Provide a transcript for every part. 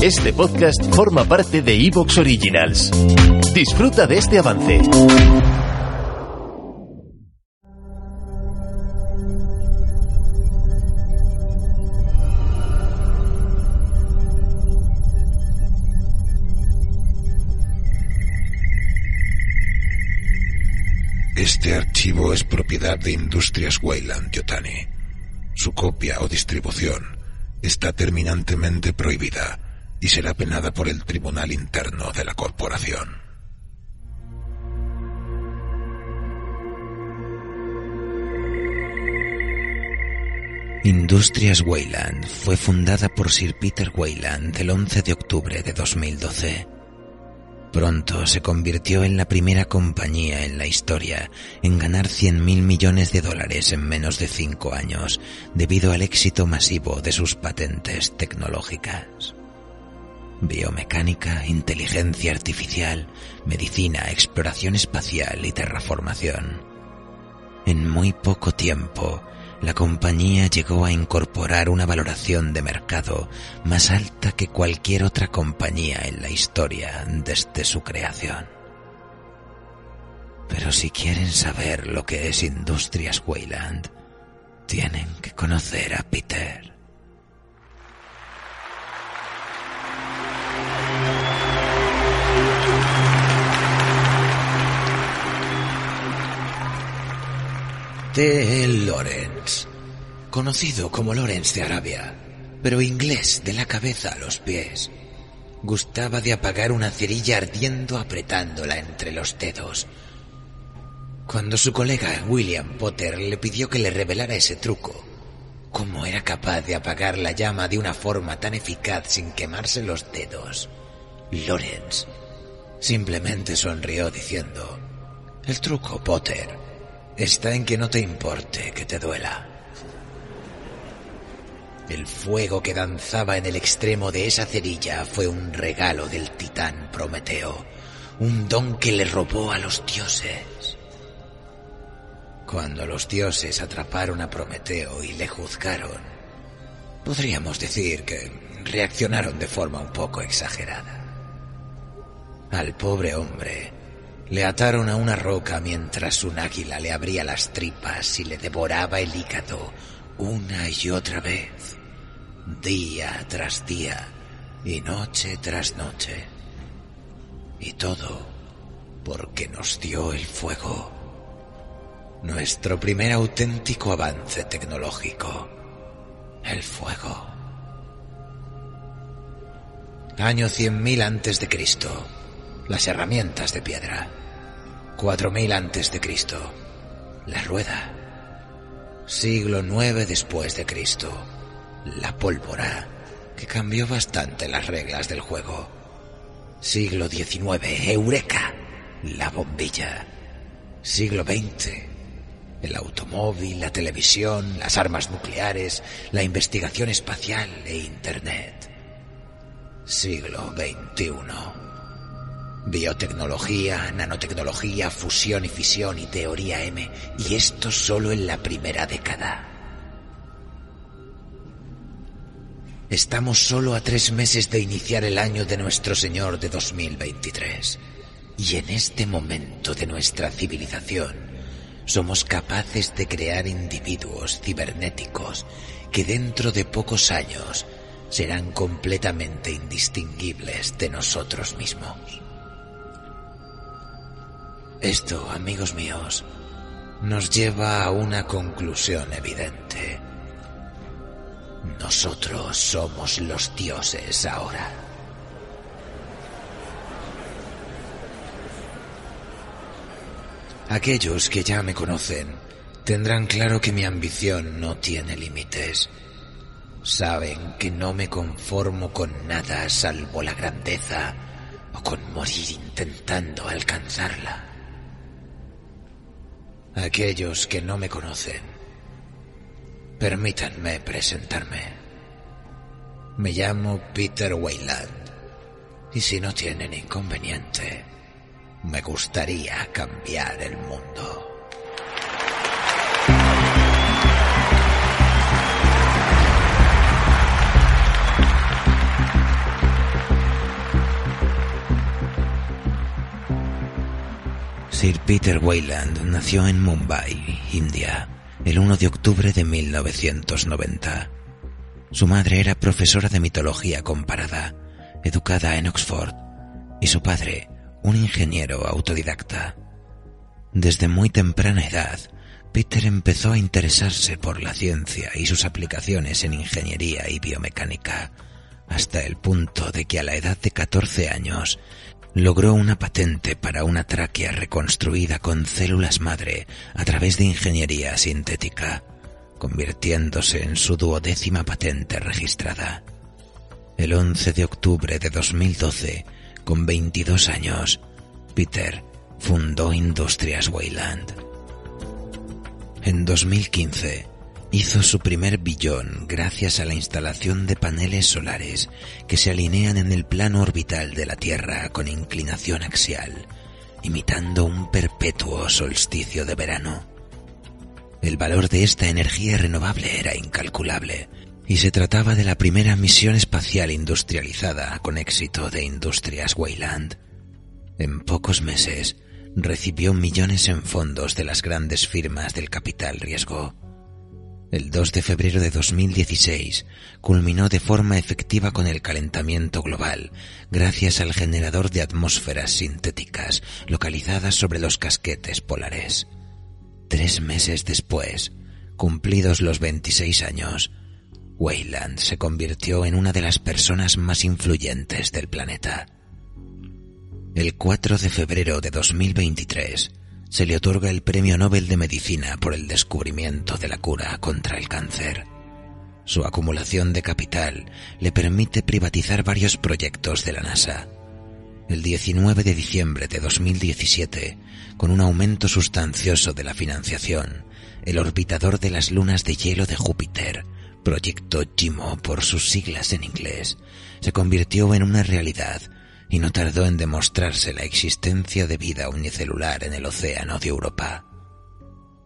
Este podcast forma parte de Evox Originals. Disfruta de este avance. Este archivo es propiedad de Industrias Wayland Yotani. Su copia o distribución está terminantemente prohibida y será penada por el Tribunal Interno de la Corporación. Industrias Wayland fue fundada por Sir Peter Wayland el 11 de octubre de 2012. Pronto se convirtió en la primera compañía en la historia en ganar 100.000 millones de dólares en menos de cinco años debido al éxito masivo de sus patentes tecnológicas. Biomecánica, inteligencia artificial, medicina, exploración espacial y terraformación. En muy poco tiempo, la compañía llegó a incorporar una valoración de mercado más alta que cualquier otra compañía en la historia desde su creación. Pero si quieren saber lo que es Industrias Wayland, tienen que conocer a Peter. T. Lawrence, conocido como Lawrence de Arabia, pero inglés de la cabeza a los pies. Gustaba de apagar una cerilla ardiendo apretándola entre los dedos. Cuando su colega William Potter le pidió que le revelara ese truco, cómo era capaz de apagar la llama de una forma tan eficaz sin quemarse los dedos, Lawrence simplemente sonrió diciendo, el truco, Potter, está en que no te importe que te duela. El fuego que danzaba en el extremo de esa cerilla fue un regalo del titán Prometeo, un don que le robó a los dioses. Cuando los dioses atraparon a Prometeo y le juzgaron, podríamos decir que reaccionaron de forma un poco exagerada. Al pobre hombre le ataron a una roca mientras un águila le abría las tripas y le devoraba el hígado una y otra vez, día tras día y noche tras noche. Y todo porque nos dio el fuego. Nuestro primer auténtico avance tecnológico. El fuego. Año 100.000 antes de Cristo. Las herramientas de piedra. 4000 antes de Cristo. La rueda. Siglo IX después de Cristo. La pólvora, que cambió bastante las reglas del juego. Siglo XIX. Eureka. La bombilla. Siglo XX. El automóvil, la televisión, las armas nucleares, la investigación espacial e Internet. Siglo XXI. Biotecnología, nanotecnología, fusión y fisión y teoría M, y esto solo en la primera década. Estamos solo a tres meses de iniciar el año de nuestro Señor de 2023, y en este momento de nuestra civilización somos capaces de crear individuos cibernéticos que dentro de pocos años serán completamente indistinguibles de nosotros mismos. Esto, amigos míos, nos lleva a una conclusión evidente. Nosotros somos los dioses ahora. Aquellos que ya me conocen tendrán claro que mi ambición no tiene límites. Saben que no me conformo con nada salvo la grandeza o con morir intentando alcanzarla. Aquellos que no me conocen, permítanme presentarme. Me llamo Peter Wayland y si no tienen inconveniente, me gustaría cambiar el mundo. Sir Peter Wayland nació en Mumbai, India, el 1 de octubre de 1990. Su madre era profesora de mitología comparada, educada en Oxford, y su padre, un ingeniero autodidacta. Desde muy temprana edad, Peter empezó a interesarse por la ciencia y sus aplicaciones en ingeniería y biomecánica, hasta el punto de que a la edad de 14 años logró una patente para una tráquea reconstruida con células madre a través de ingeniería sintética, convirtiéndose en su duodécima patente registrada. El 11 de octubre de 2012, con 22 años, Peter fundó Industrias Wayland. En 2015, hizo su primer billón gracias a la instalación de paneles solares que se alinean en el plano orbital de la Tierra con inclinación axial, imitando un perpetuo solsticio de verano. El valor de esta energía renovable era incalculable, y se trataba de la primera misión espacial industrializada con éxito de Industrias Wayland. En pocos meses, recibió millones en fondos de las grandes firmas del capital riesgo. El 2 de febrero de 2016 culminó de forma efectiva con el calentamiento global gracias al generador de atmósferas sintéticas localizadas sobre los casquetes polares. Tres meses después, cumplidos los 26 años, Weyland se convirtió en una de las personas más influyentes del planeta. El 4 de febrero de 2023, se le otorga el Premio Nobel de Medicina por el descubrimiento de la cura contra el cáncer. Su acumulación de capital le permite privatizar varios proyectos de la NASA. El 19 de diciembre de 2017, con un aumento sustancioso de la financiación, el orbitador de las lunas de hielo de Júpiter, Proyecto JIMO por sus siglas en inglés, se convirtió en una realidad y no tardó en demostrarse la existencia de vida unicelular en el océano de Europa.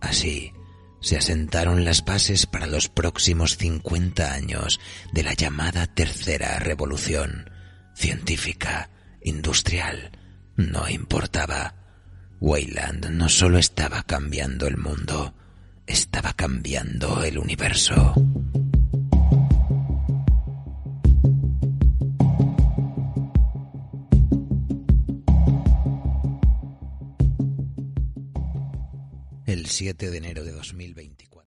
Así, se asentaron las bases para los próximos 50 años de la llamada Tercera Revolución, científica, industrial, no importaba. Wayland no solo estaba cambiando el mundo, estaba cambiando el universo. El 7 de enero de 2024.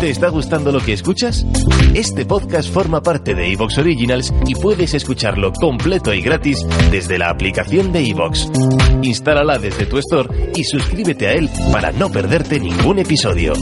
¿Te está gustando lo que escuchas? Este podcast forma parte de Evox Originals y puedes escucharlo completo y gratis desde la aplicación de Evox. Instálala desde tu store y suscríbete a él para no perderte ningún episodio.